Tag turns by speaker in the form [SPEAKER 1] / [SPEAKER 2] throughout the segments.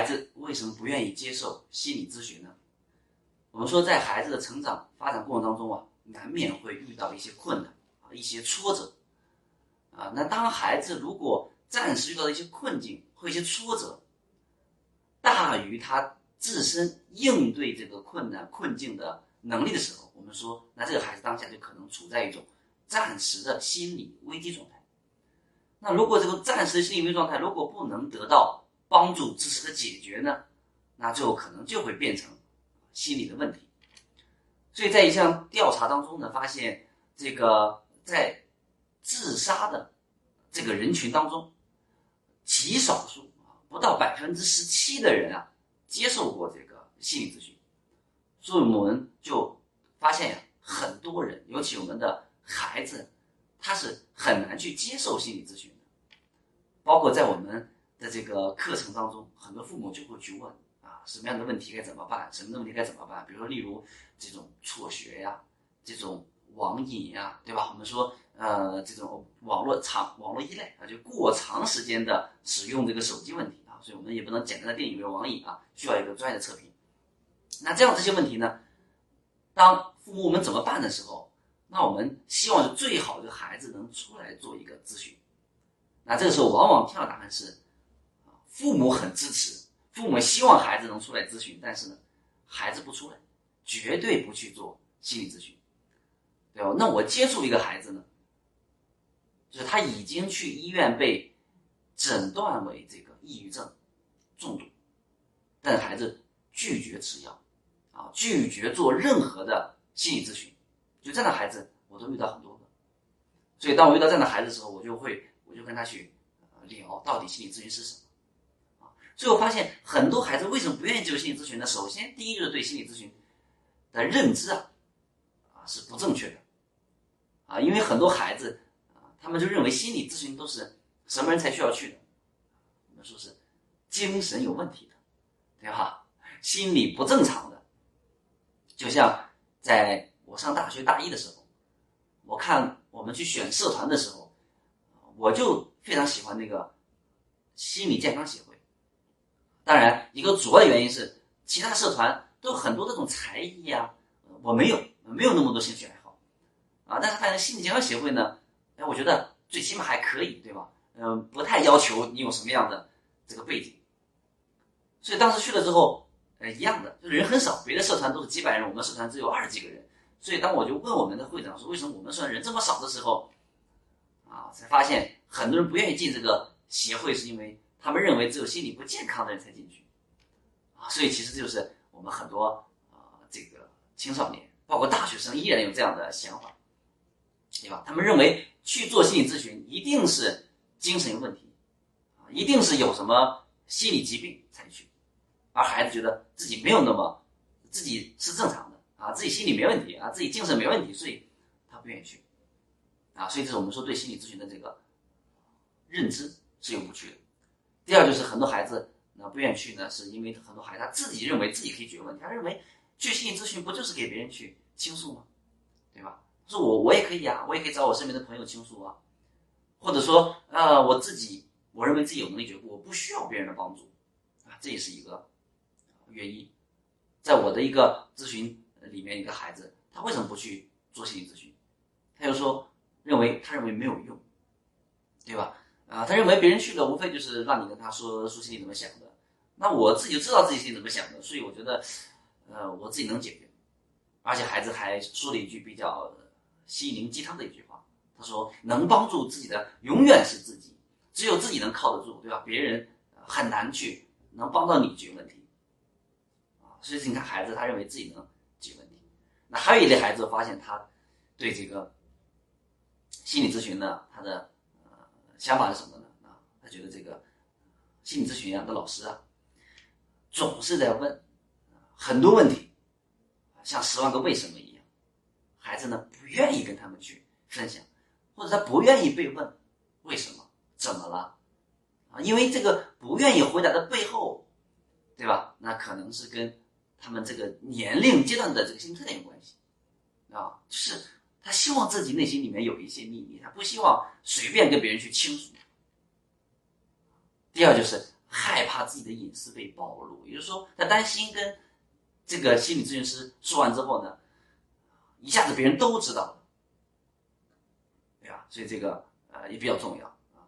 [SPEAKER 1] 孩子为什么不愿意接受心理咨询呢？我们说，在孩子的成长发展过程当中啊，难免会遇到一些困难啊，一些挫折啊。那当孩子如果暂时遇到一些困境或一些挫折，大于他自身应对这个困难困境的能力的时候，我们说，那这个孩子当下就可能处在一种暂时的心理危机状态。那如果这个暂时的心理危机状态如果不能得到帮助支持的解决呢，那最后可能就会变成。心理的问题，所以在一项调查当中呢，发现这个在自杀的这个人群当中，极少数啊，不到百分之十七的人啊，接受过这个心理咨询。所以我们就发现呀，很多人，尤其我们的孩子，他是很难去接受心理咨询的。包括在我们的这个课程当中，很多父母就会去问啊。什么样的问题该怎么办？什么的问题该怎么办？比如说，例如这种辍学呀，这种网瘾呀，对吧？我们说，呃，这种网络长网络依赖啊，就过长时间的使用这个手机问题啊，所以我们也不能简单的定义为网瘾啊，需要一个专业的测评。那这样这些问题呢，当父母我们怎么办的时候，那我们希望是最好的孩子能出来做一个咨询。那这个时候，往往听到答案是，父母很支持。父母希望孩子能出来咨询，但是呢，孩子不出来，绝对不去做心理咨询，对吧？那我接触一个孩子呢，就是他已经去医院被诊断为这个抑郁症重度，但孩子拒绝吃药，啊，拒绝做任何的心理咨询，就这样的孩子我都遇到很多个，所以当我遇到这样的孩子的时候，我就会我就跟他去聊到底心理咨询是什么。最后发现，很多孩子为什么不愿意接受心理咨询呢？首先，第一就是对心理咨询的认知啊，啊是不正确的，啊，因为很多孩子啊，他们就认为心理咨询都是什么人才需要去的？我们说是精神有问题的，对吧？心理不正常的。就像在我上大学大一的时候，我看我们去选社团的时候，我就非常喜欢那个心理健康协会。当然，一个主要的原因是，其他社团都有很多这种才艺啊，我没有，没有那么多兴趣爱好，啊，但是他的心理健康协会呢，哎，我觉得最起码还可以，对吧？嗯，不太要求你有什么样的这个背景，所以当时去了之后，呃，一样的，就人很少，别的社团都是几百人，我们社团只有二十几个人，所以当我就问我们的会长说，为什么我们社团人这么少的时候，啊，才发现很多人不愿意进这个协会，是因为。他们认为只有心理不健康的人才进去，啊，所以其实就是我们很多啊，这个青少年，包括大学生，依然有这样的想法，对吧？他们认为去做心理咨询一定是精神有问题，啊，一定是有什么心理疾病才去，而孩子觉得自己没有那么，自己是正常的啊，自己心理没问题啊，自己精神没问题，所以他不愿意去，啊，所以这是我们说对心理咨询的这个认知是有误区的。第二就是很多孩子那不愿意去呢，是因为很多孩子他自己认为自己可以解决问题，他认为去心理咨询不就是给别人去倾诉吗？对吧？说我我也可以啊，我也可以找我身边的朋友倾诉啊，或者说呃我自己我认为自己有能力解决，我不需要别人的帮助啊，这也是一个原因。在我的一个咨询里面，一个孩子他为什么不去做心理咨询？他就说认为他认为没有用，对吧？啊，他认为别人去了，无非就是让你跟他说说心里怎么想的。那我自己知道自己心里怎么想的，所以我觉得，呃，我自己能解决。而且孩子还说了一句比较心灵鸡汤的一句话，他说：“能帮助自己的永远是自己，只有自己能靠得住，对吧？别人很难去能帮到你解决问题。”啊，所以你看，孩子他认为自己能解决问题。那还有一类孩子发现，他对这个心理咨询呢，他的。想法是什么呢？啊，他觉得这个心理咨询啊的老师啊，总是在问很多问题，像十万个为什么一样，孩子呢不愿意跟他们去分享，或者他不愿意被问为什么怎么了啊？因为这个不愿意回答的背后，对吧？那可能是跟他们这个年龄阶段的这个心理特点有关系啊，就是。他希望自己内心里面有一些秘密，他不希望随便跟别人去倾诉。第二就是害怕自己的隐私被暴露，也就是说，他担心跟这个心理咨询师说完之后呢，一下子别人都知道了，对吧？所以这个呃也比较重要啊。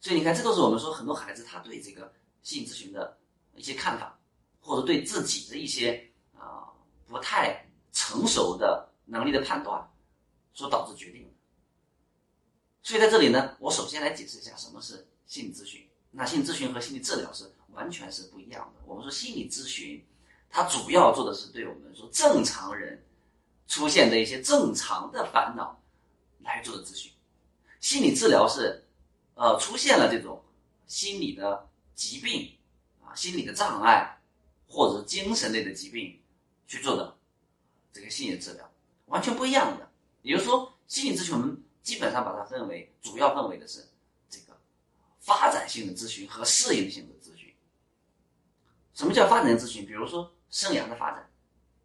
[SPEAKER 1] 所以你看，这都是我们说很多孩子他对这个心理咨询的一些看法，或者对自己的一些啊不太成熟的能力的判断所导致决定的。所以在这里呢，我首先来解释一下什么是心理咨询。那心理咨询和心理治疗是完全是不一样的。我们说心理咨询，它主要做的是对我们说正常人出现的一些正常的烦恼来做的咨询。心理治疗是，呃，出现了这种心理的疾病啊、心理的障碍或者精神类的疾病去做的这个心理治疗，完全不一样的。也就是说，心理咨询我们基本上把它分为主要分为的是这个。发展性的咨询和适应性的咨询。什么叫发展咨询？比如说生涯的发展，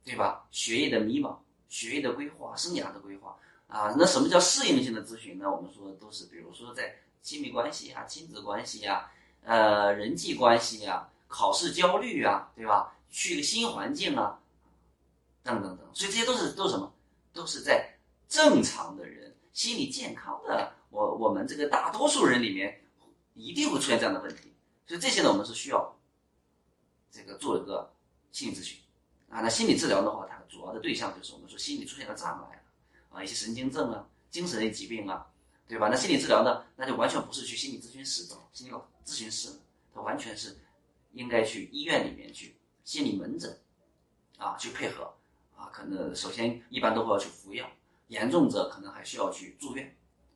[SPEAKER 1] 对吧？学业的迷茫、学业的规划、生涯的规划啊。那什么叫适应性的咨询呢？我们说都是，比如说在亲密关系啊、亲子关系呀、呃人际关系呀、考试焦虑啊，对吧？去一个新环境啊，等等等。所以这些都是都是什么？都是在正常的人、心理健康的我我们这个大多数人里面。一定会出现这样的问题，所以这些呢，我们是需要这个做一个心理咨询啊。那心理治疗的话，它主要的对象就是我们说心理出现了障碍啊，一些神经症啊、精神类疾病啊，对吧？那心理治疗呢，那就完全不是去心理咨询室找心理咨询师，它完全是应该去医院里面去心理门诊啊去配合啊。可能首先一般都会要去服药，严重者可能还需要去住院。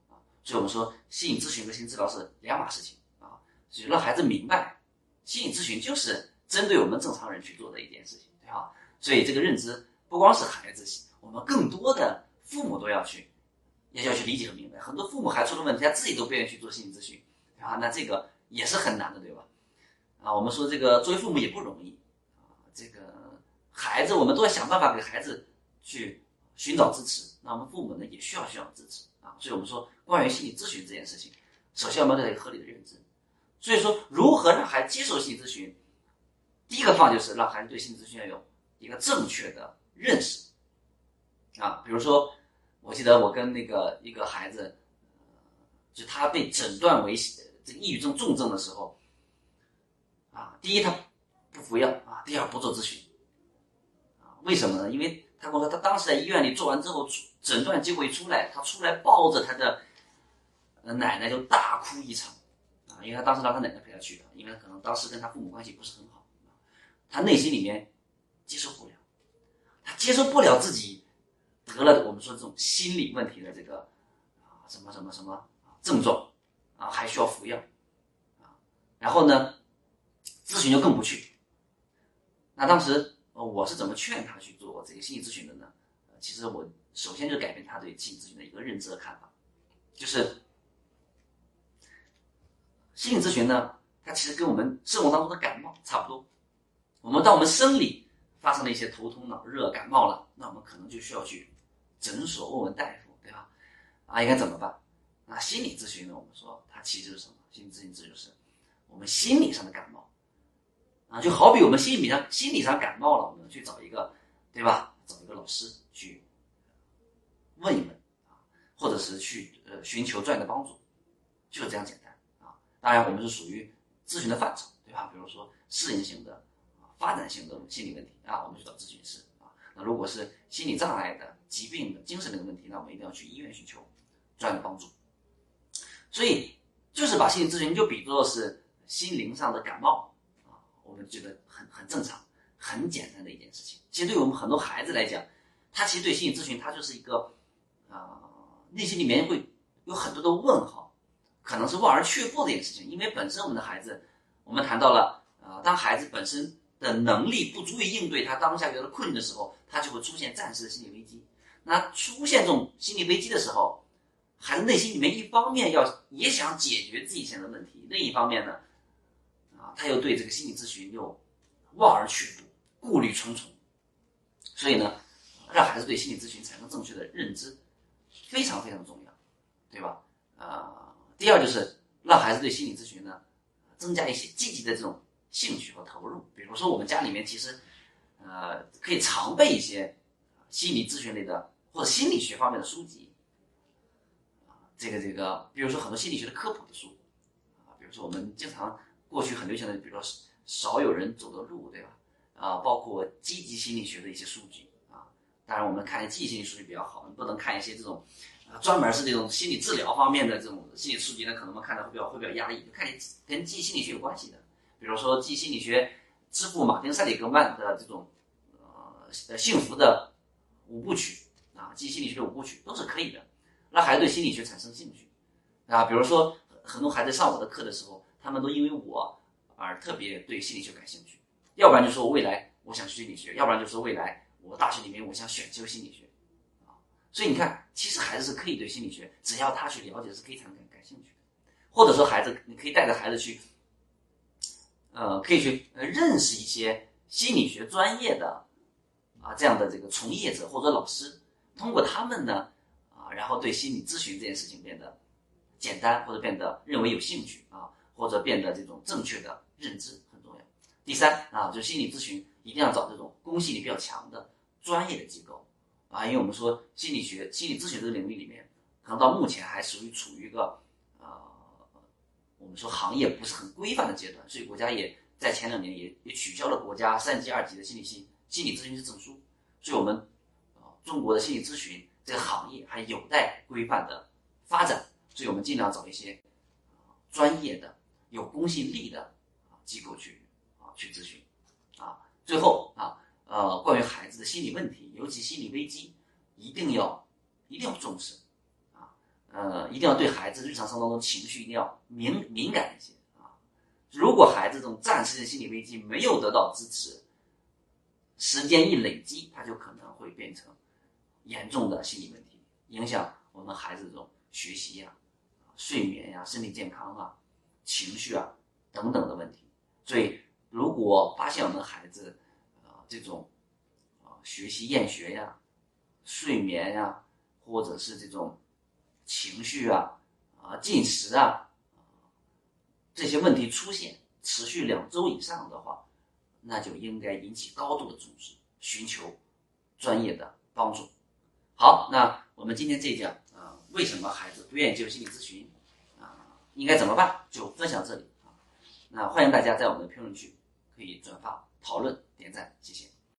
[SPEAKER 1] 啊所以我们说，心理咨询和心理治疗是两码事情啊，所以让孩子明白，心理咨询就是针对我们正常人去做的一件事情，对吧？所以这个认知不光是孩子，我们更多的父母都要去，也要去理解和明白。很多父母还出了问题，他自己都不愿意去做心理咨询，对吧？那这个也是很难的，对吧？啊，我们说这个作为父母也不容易啊，这个孩子我们都要想办法给孩子去寻找支持，那我们父母呢也需要需要支持。啊，所以我们说，关于心理咨询这件事情，首先我们要有一个合理的认知。所以说，如何让孩子接受心理咨询，第一个方就是让孩子对心理咨询要有一个正确的认识。啊，比如说，我记得我跟那个一个孩子，就他被诊断为这抑郁症重症的时候，啊，第一他不服药啊，第二不做咨询，为什么呢？因为他跟我说，他当时在医院里做完之后。诊断结果一出来，他出来抱着他的奶奶就大哭一场啊！因为他当时让他奶奶陪他去的，因为可能当时跟他父母关系不是很好，他内心里面接受不了，他接受不了自己得了我们说这种心理问题的这个啊什么什么什么症状啊，还需要服药啊，然后呢，咨询就更不去。那当时我是怎么劝他去做这个心理咨询的呢？其实我。首先就改变他对心理咨询的一个认知和看法，就是心理咨询呢，它其实跟我们生活当中的感冒差不多。我们当我们生理发生了一些头痛脑热、感冒了，那我们可能就需要去诊所问问大夫，对吧？啊，应该怎么办？那心理咨询呢？我们说它其实是什么？心理咨询这就是我们心理上的感冒啊，就好比我们心理上心理上感冒了，我们去找一个，对吧？找一个老师去。问一问啊，或者是去呃寻求专业的帮助，就是这样简单啊。当然，我们是属于咨询的范畴，对吧？比如说适应性的、发展性的心理问题啊，我们去找咨询师啊。那如果是心理障碍的、疾病的、精神类的问题，那我们一定要去医院寻求专业的帮助。所以，就是把心理咨询就比作是心灵上的感冒，我们觉得很很正常、很简单的一件事情。其实，对于我们很多孩子来讲，他其实对心理咨询，他就是一个。啊，内心里面会有很多的问号，可能是望而却步的一件事情。因为本身我们的孩子，我们谈到了，啊，当孩子本身的能力不足以应对他当下遇到困境的时候，他就会出现暂时的心理危机。那出现这种心理危机的时候，孩子内心里面一方面要也想解决自己现在的问题，另一方面呢，他又对这个心理咨询又望而却步，顾虑重重。所以呢，让孩子对心理咨询产生正确的认知。非常非常重要，对吧？啊，第二就是让孩子对心理咨询呢，增加一些积极的这种兴趣和投入。比如说，我们家里面其实，呃，可以常备一些心理咨询类的或者心理学方面的书籍。这个这个，比如说很多心理学的科普的书，啊，比如说我们经常过去很流行的，比如说少有人走的路，对吧？啊，包括积极心理学的一些数据啊。当然，我们看积极心理数据比较好，你不能看一些这种啊专门是这种心理治疗方面的这种心理数据呢，可能我们看的会比较会比较压抑。看跟积极心理学有关系的，比如说积极心理学之父马丁塞里格曼的这种呃幸福的五部曲啊，积极心理学的五部曲都是可以的。让孩子对心理学产生兴趣，啊，比如说很多孩子上我的课的时候，他们都因为我而特别对心理学感兴趣，要不然就说未来我想学心理学，要不然就说未来我大学里面我想选修心理学，啊，所以你看，其实孩子是可以对心理学，只要他去了解，是可以产生感兴趣的，或者说孩子你可以带着孩子去，呃，可以去认识一些心理学专业的啊这样的这个从业者或者老师，通过他们呢。啊然后对心理咨询这件事情变得简单，或者变得认为有兴趣，或者变得这种正确的认知很重要。第三啊，就心理咨询一定要找这种公信力比较强的专业的机构啊，因为我们说心理学、心理咨询这个领域里面，可能到目前还属于处于一个呃，我们说行业不是很规范的阶段，所以国家也在前两年也也取消了国家三级、二级的心理心心理咨询师证书，所以我们啊，中国的心理咨询。这个行业还有待规范的发展，所以我们尽量找一些专业的、有公信力的机构去啊去咨询啊。最后啊呃，关于孩子的心理问题，尤其心理危机，一定要一定要重视啊呃，一定要对孩子日常生活当中情绪一定要敏敏感一些啊。如果孩子这种暂时的心理危机没有得到支持，时间一累积，他就可能会变成。严重的心理问题影响我们孩子这种学习呀、睡眠呀、身体健康啊、情绪啊等等的问题。所以，如果发现我们的孩子啊这种啊学习厌学呀、睡眠呀，或者是这种情绪啊、啊进食啊这些问题出现持续两周以上的话，那就应该引起高度的重视，寻求专业的帮助。好，那我们今天这一讲啊，为什么孩子不愿意接受心理咨询？应该怎么办？就分享这里啊。那欢迎大家在我们的评论区可以转发、讨论、点赞，谢谢。